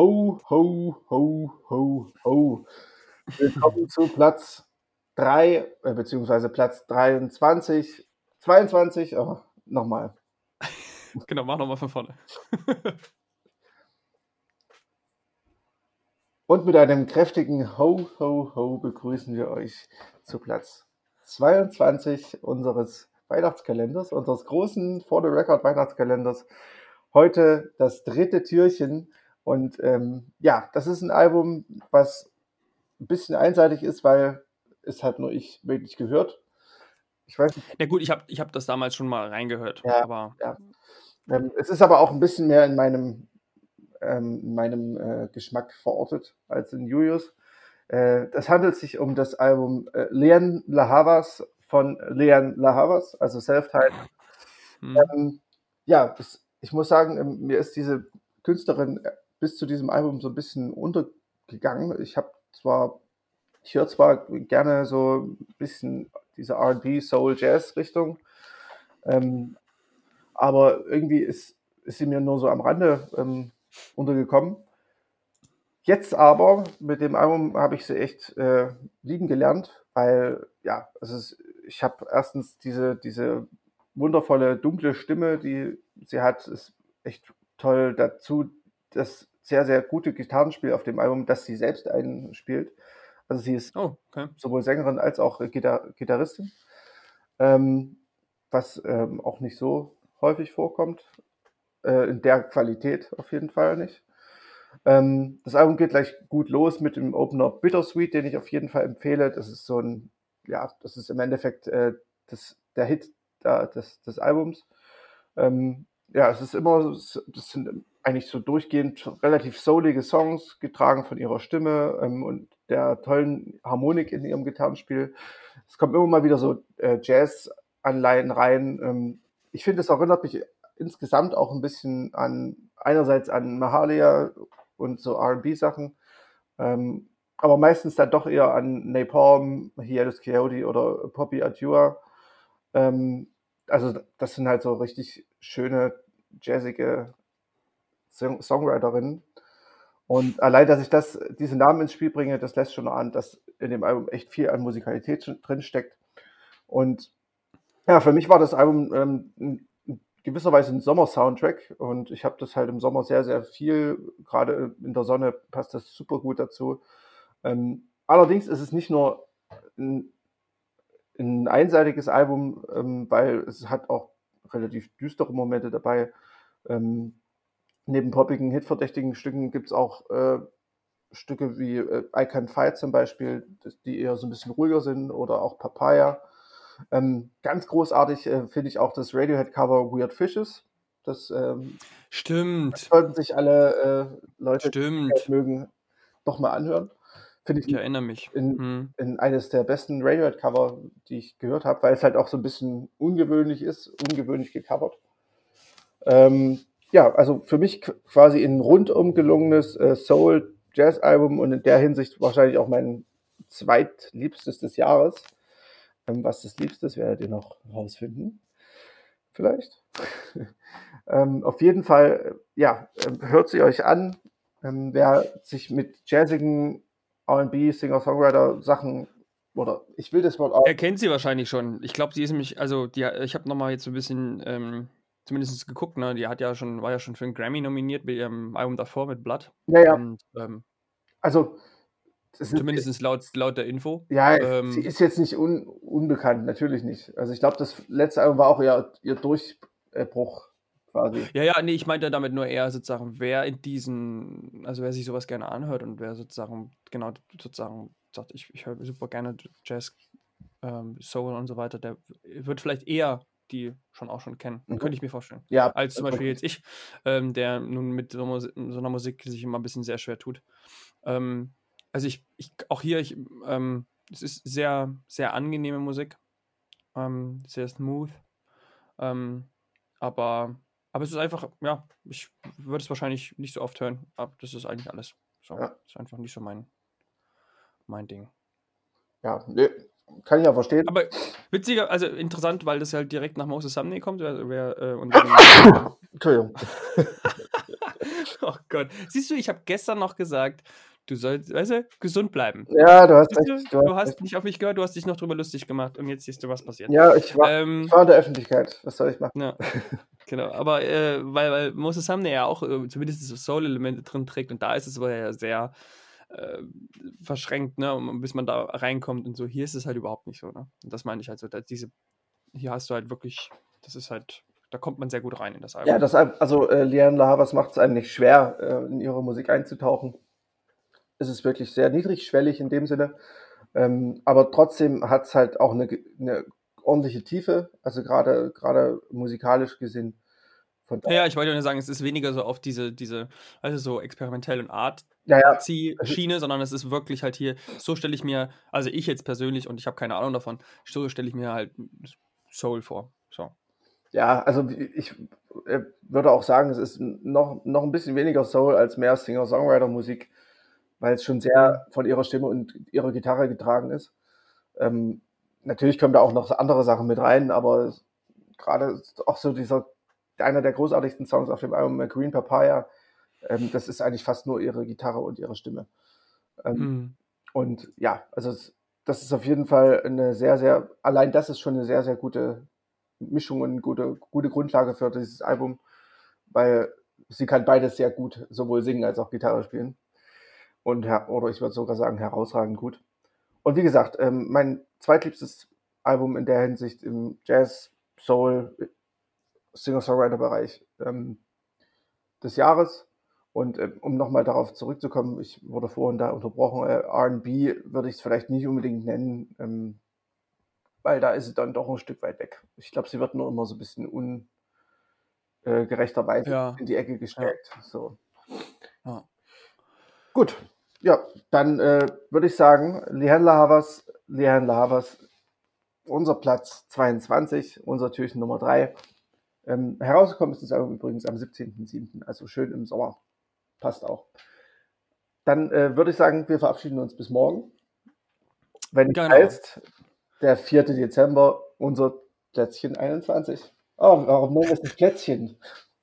Ho, ho, ho, ho, ho. Willkommen zu Platz 3, äh, beziehungsweise Platz 23, 22, oh, nochmal. Genau, mach nochmal von vorne. Und mit einem kräftigen Ho, ho, ho begrüßen wir euch zu Platz 22 unseres Weihnachtskalenders, unseres großen For the Record Weihnachtskalenders. Heute das dritte Türchen. Und ähm, ja, das ist ein Album, was ein bisschen einseitig ist, weil es hat nur ich wirklich gehört. Ich weiß nicht. Ja gut, ich habe ich hab das damals schon mal reingehört. Ja, aber ja. Ähm, es ist aber auch ein bisschen mehr in meinem, ähm, in meinem äh, Geschmack verortet als in Julius. Äh, das handelt sich um das Album äh, Leon Lahavas von Leon Lahavas, also Self-Titled. Hm. Ähm, ja, das, ich muss sagen, ähm, mir ist diese Künstlerin äh, bis zu diesem Album so ein bisschen untergegangen. Ich habe zwar, ich höre zwar gerne so ein bisschen diese RB, Soul, Jazz-Richtung, ähm, aber irgendwie ist, ist sie mir nur so am Rande ähm, untergekommen. Jetzt aber mit dem Album habe ich sie echt äh, lieben gelernt, weil ja, es ist ich habe erstens diese, diese wundervolle dunkle Stimme, die sie hat, ist echt toll. Dazu das sehr, sehr gute Gitarrenspiel auf dem Album, das sie selbst einspielt. Also sie ist oh, okay. sowohl Sängerin als auch Gitar Gitarristin, ähm, was ähm, auch nicht so häufig vorkommt. Äh, in der Qualität auf jeden Fall nicht. Ähm, das Album geht gleich gut los mit dem Opener Bittersweet, den ich auf jeden Fall empfehle. Das ist so ein ja, das ist im Endeffekt äh, das, der Hit da, des, des Albums. Ähm, ja, es ist immer, das sind eigentlich so durchgehend relativ soulige Songs, getragen von ihrer Stimme ähm, und der tollen Harmonik in ihrem Gitarrenspiel. Es kommt immer mal wieder so äh, Jazz-Anleihen rein. Ähm, ich finde, es erinnert mich insgesamt auch ein bisschen an, einerseits an Mahalia und so R&B-Sachen, ähm, aber meistens dann doch eher an Napalm, Hiatus Coyote oder Poppy Adjua. Ähm, also das sind halt so richtig schöne, jazzige Song Songwriterinnen. Und allein, dass ich das, diese Namen ins Spiel bringe, das lässt schon an, dass in dem Album echt viel an Musikalität drin steckt. Und ja, für mich war das Album ähm, in gewisser Weise ein Sommer-Soundtrack und ich habe das halt im Sommer sehr, sehr viel, gerade in der Sonne passt das super gut dazu. Ähm, allerdings ist es nicht nur ein, ein einseitiges Album, ähm, weil es hat auch relativ düstere Momente dabei. Ähm, neben poppigen, hitverdächtigen Stücken gibt es auch äh, Stücke wie äh, I Can Fight zum Beispiel, die eher so ein bisschen ruhiger sind, oder auch Papaya. Ähm, ganz großartig äh, finde ich auch das Radiohead-Cover Weird Fishes. Das ähm, stimmt. Das sollten sich alle äh, Leute, Stimmt. die mögen, doch mal anhören. Finde ich, ich erinnere mich. In, hm. in eines der besten Radiohead-Cover, die ich gehört habe, weil es halt auch so ein bisschen ungewöhnlich ist, ungewöhnlich gecovert. Ähm, ja, also für mich quasi ein rundum gelungenes äh, Soul-Jazz-Album und in der Hinsicht wahrscheinlich auch mein zweitliebstes des Jahres. Ähm, was das Liebste ist, werdet ihr noch rausfinden. Vielleicht. ähm, auf jeden Fall, ja, ähm, hört sie euch an. Ähm, wer sich mit jazzigen RB, Singer-Songwriter-Sachen oder ich will das Wort auch. Er kennt sie wahrscheinlich schon. Ich glaube, sie ist nämlich, also die, ich habe nochmal jetzt so ein bisschen ähm, zumindest geguckt, ne? Die hat ja schon, war ja schon für einen Grammy nominiert mit ihrem Album davor mit Blood. Ja, ja. Und, ähm, also zumindest ist, laut, laut der Info. Ja, ähm, sie ist jetzt nicht un, unbekannt, natürlich nicht. Also ich glaube, das letzte Album war auch ihr, ihr Durchbruch quasi. Ja, ja, nee, ich meinte damit nur eher sozusagen, wer in diesen, also wer sich sowas gerne anhört und wer sozusagen, genau, sozusagen sagt, ich, ich höre super gerne Jazz, ähm, Soul und so weiter, der wird vielleicht eher die schon auch schon kennen. Mhm. Könnte ich mir vorstellen. Ja. Als zum Beispiel jetzt ich, ähm, der nun mit so, so, einer Musik sich immer ein bisschen sehr schwer tut. Ähm, also ich, ich, auch hier, ich, ähm, es ist sehr, sehr angenehme Musik. Ähm, sehr smooth. Ähm, aber aber es ist einfach, ja, ich würde es wahrscheinlich nicht so oft hören, aber das ist eigentlich alles. So, ja. ist einfach nicht so mein, mein Ding. Ja, nee, kann ich ja verstehen. Aber witziger, also interessant, weil das halt direkt nach Moses Sumney kommt. Wer, wer, äh, und Entschuldigung. oh Gott. Siehst du, ich habe gestern noch gesagt, du sollst, weißt du, gesund bleiben. Ja, du hast Siehst recht. du, Du du hast recht. nicht auf mich gehört, du hast dich noch drüber lustig gemacht und jetzt siehst du, was passiert. Ja, ich war, Ähm, ich war in der Öffentlichkeit. Was soll ich machen? Ja, genau. Aber äh, weil, weil Moses Sumner ja auch äh, zumindest so Soul-Elemente drin trägt und da ist es aber ja sehr äh, verschränkt, ne, bis man da reinkommt und so. Hier ist es halt überhaupt nicht so, ne? Und das meine ich halt so, dass diese, hier hast du halt wirklich, das ist halt, da kommt man sehr gut rein in das Album. Ja, das, also äh, Liane Lahavas macht es einem nicht schwer, äh, in ihre Musik einzutauchen. Es ist wirklich sehr niedrigschwellig in dem Sinne. Ähm, aber trotzdem hat es halt auch eine, eine ordentliche Tiefe, also gerade gerade musikalisch gesehen. Ja, ja, ich wollte nur sagen, es ist weniger so auf diese, diese, also so experimentell und Art ja, ja, Schiene, sondern es ist wirklich halt hier, so stelle ich mir, also ich jetzt persönlich und ich habe keine Ahnung davon, so stelle ich mir halt Soul vor. So. ja, also ich äh, würde auch sagen, es ist noch, noch ein bisschen weniger Soul als mehr Singer-Songwriter-Musik, weil es schon sehr von ihrer Stimme und ihrer Gitarre getragen ist. Ähm, natürlich kommen da auch noch andere Sachen mit rein, aber gerade auch so dieser, einer der großartigsten Songs auf dem Album, Green Papaya, ähm, das ist eigentlich fast nur ihre Gitarre und ihre Stimme. Ähm, Hm. Und ja, also das ist auf jeden Fall eine sehr, sehr, allein das ist schon eine sehr, sehr gute Mischung und eine gute, gute Grundlage für dieses Album, weil sie kann beides sehr gut, sowohl singen als auch Gitarre spielen. Und oder ich würde sogar sagen, herausragend gut. Und wie gesagt, ähm, mein zweitliebstes Album in der Hinsicht im Jazz, Soul, Singer-Songwriter-Bereich ähm, des Jahres. Und ähm, um nochmal darauf zurückzukommen, ich wurde vorhin da unterbrochen, äh, RB würde ich es vielleicht nicht unbedingt nennen, ähm, weil da ist sie dann doch ein Stück weit weg. Ich glaube, sie wird nur immer so ein bisschen ungerechterweise Ja. in die Ecke gestellt. So. Ja. Gut, ja, dann äh, würde ich sagen, Lihan Lahavas, Lihan Lahavas, unser Platz 22, unser Türchen Nummer 3. Ähm, herausgekommen ist das Album übrigens am 17.07., also schön im Sommer. Passt auch. Dann äh, würde ich sagen, wir verabschieden uns bis morgen. Wenn Genau. heißt, der 4. Dezember, unser Plätzchen 21. Oh, warum nennen wir es nicht Plätzchen?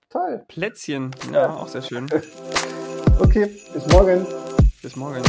Toll. Plätzchen, ja, Ja. auch sehr schön. Okay, bis morgen. Bis morgen.